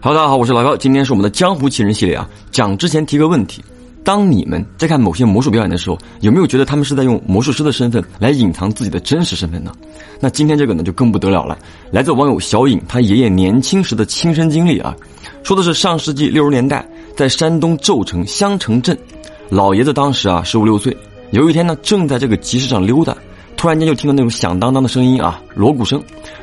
好大家好，我是老高，今天是我们的江湖奇人系列啊。讲之前提个问题：当你们在看某些魔术表演的时候，有没有觉得他们是在用魔术师的身份来隐藏自己的真实身份呢？那今天这个呢就更不得了了，来自网友小颖他爷爷年轻时的亲身经历啊，说的是上世纪六十年代在山东邹城襄城镇，老爷子当时啊十五六岁，有一天呢正在这个集市上溜达，突然间就听到那种响当当的声音啊，锣鼓声，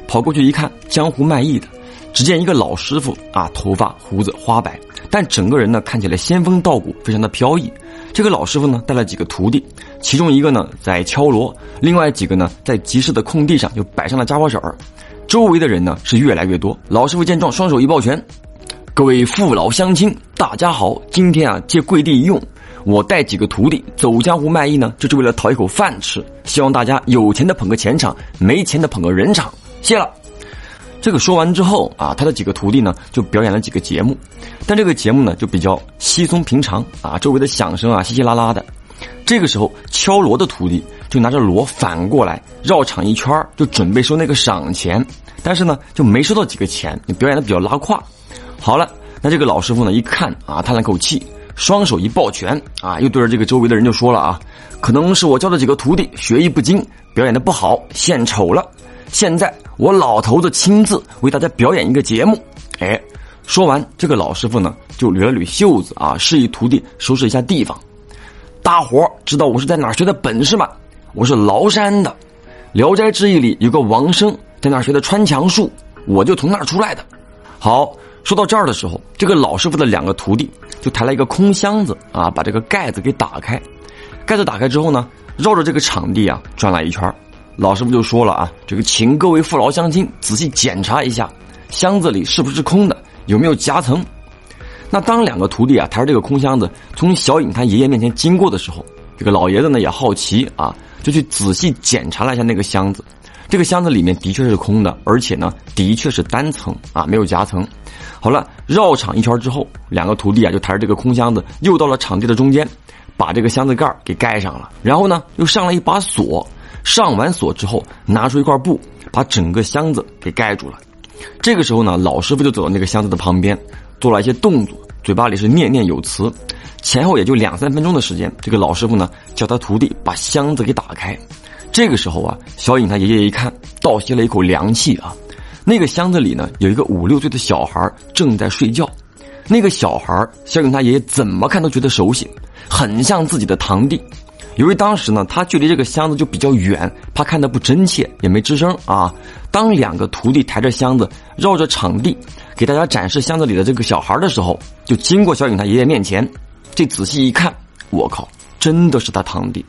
跑过去一看，江湖卖艺的。只见一个老师傅啊，头发胡子花白，但整个人呢看起来仙风道骨，非常的飘逸。这个老师傅呢带了几个徒弟，其中一个呢在敲锣，另外几个呢在集市的空地上就摆上了家伙事儿。周围的人呢是越来越多。老师傅见状，双手一抱拳：“各位父老乡亲，大家好！今天啊借贵地一用，我带几个徒弟走江湖卖艺呢，就是为了讨一口饭吃。希望大家有钱的捧个钱场，没钱的捧个人场。谢了。”这个说完之后啊，他的几个徒弟呢就表演了几个节目，但这个节目呢就比较稀松平常啊，周围的响声啊稀稀拉拉的。这个时候敲锣的徒弟就拿着锣反过来绕场一圈就准备收那个赏钱，但是呢就没收到几个钱，表演的比较拉胯。好了，那这个老师傅呢一看啊，叹了口气，双手一抱拳啊，又对着这个周围的人就说了啊，可能是我教的几个徒弟学艺不精，表演的不好，献丑了。现在我老头子亲自为大家表演一个节目，哎，说完这个老师傅呢就捋了捋袖子啊，示意徒弟收拾一下地方。大伙知道我是在哪学的本事吗？我是崂山的，《聊斋志异》里有个王生在那学的穿墙术，我就从那儿出来的。好，说到这儿的时候，这个老师傅的两个徒弟就抬了一个空箱子啊，把这个盖子给打开。盖子打开之后呢，绕着这个场地啊转了一圈。老师傅就说了啊，这个请各位父老乡亲仔细检查一下，箱子里是不是空的，有没有夹层。那当两个徒弟啊抬着这个空箱子从小颖他爷爷面前经过的时候，这个老爷子呢也好奇啊，就去仔细检查了一下那个箱子。这个箱子里面的确是空的，而且呢的确是单层啊，没有夹层。好了，绕场一圈之后，两个徒弟啊就抬着这个空箱子又到了场地的中间，把这个箱子盖给盖上了，然后呢又上了一把锁。上完锁之后，拿出一块布，把整个箱子给盖住了。这个时候呢，老师傅就走到那个箱子的旁边，做了一些动作，嘴巴里是念念有词。前后也就两三分钟的时间，这个老师傅呢叫他徒弟把箱子给打开。这个时候啊，小颖他爷爷一看，倒吸了一口凉气啊。那个箱子里呢，有一个五六岁的小孩正在睡觉。那个小孩，小颖他爷爷怎么看都觉得熟悉，很像自己的堂弟。由于当时呢，他距离这个箱子就比较远，怕看得不真切，也没吱声啊。当两个徒弟抬着箱子绕着场地给大家展示箱子里的这个小孩的时候，就经过小颖他爷爷面前，这仔细一看，我靠，真的是他堂弟。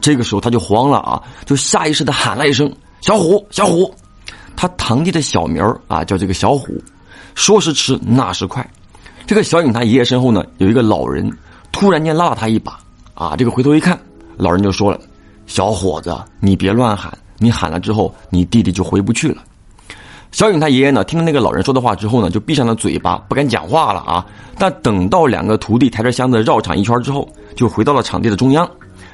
这个时候他就慌了啊，就下意识的喊了一声：“小虎，小虎！”他堂弟的小名啊叫这个小虎。说时迟，那时快，这个小颖他爷爷身后呢有一个老人，突然间拉了他一把啊，这个回头一看。老人就说了：“小伙子，你别乱喊，你喊了之后，你弟弟就回不去了。”小颖他爷爷呢，听了那个老人说的话之后呢，就闭上了嘴巴，不敢讲话了啊。但等到两个徒弟抬着箱子绕场一圈之后，就回到了场地的中央，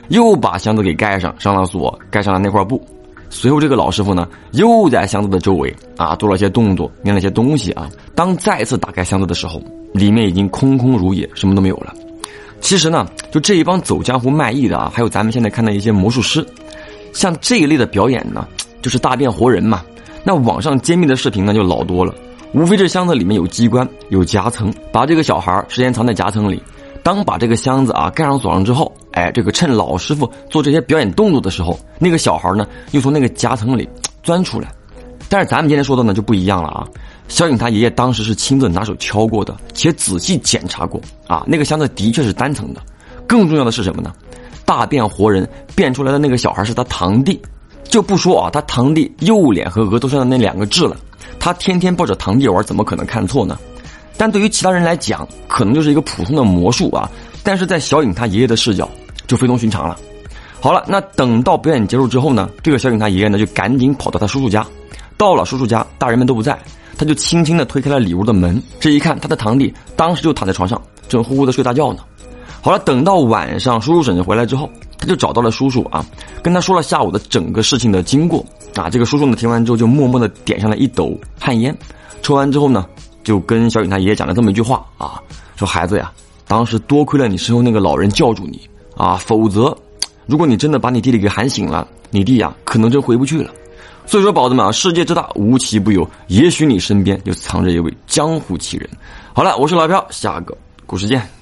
又把箱子给盖上，上了锁，盖上了那块布。随后，这个老师傅呢，又在箱子的周围啊做了些动作，念了些东西啊。当再次打开箱子的时候，里面已经空空如也，什么都没有了。其实呢，就这一帮走江湖卖艺的啊，还有咱们现在看到一些魔术师，像这一类的表演呢，就是大变活人嘛。那网上揭秘的视频呢就老多了，无非这箱子里面有机关、有夹层，把这个小孩时间藏在夹层里。当把这个箱子啊盖上锁上之后，哎，这个趁老师傅做这些表演动作的时候，那个小孩呢又从那个夹层里钻出来。但是咱们今天说的呢就不一样了啊。小颖他爷爷当时是亲自拿手敲过的，且仔细检查过啊，那个箱子的确是单层的。更重要的是什么呢？大变活人变出来的那个小孩是他堂弟，就不说啊，他堂弟右脸和额头上的那两个痣了，他天天抱着堂弟玩，怎么可能看错呢？但对于其他人来讲，可能就是一个普通的魔术啊，但是在小颖他爷爷的视角就非同寻常了。好了，那等到表演结束之后呢，这个小颖他爷爷呢就赶紧跑到他叔叔家，到了叔叔家，大人们都不在。他就轻轻的推开了里屋的门，这一看，他的堂弟当时就躺在床上，正呼呼的睡大觉呢。好了，等到晚上叔叔婶婶回来之后，他就找到了叔叔啊，跟他说了下午的整个事情的经过啊。这个叔叔呢听完之后，就默默的点上了一斗旱烟，抽完之后呢，就跟小雨他爷爷讲了这么一句话啊，说孩子呀，当时多亏了你身后那个老人叫住你啊，否则，如果你真的把你弟弟给喊醒了，你弟呀可能就回不去了。所以说，宝子们啊，世界之大，无奇不有，也许你身边就藏着一位江湖奇人。好了，我是老飘，下个故事见。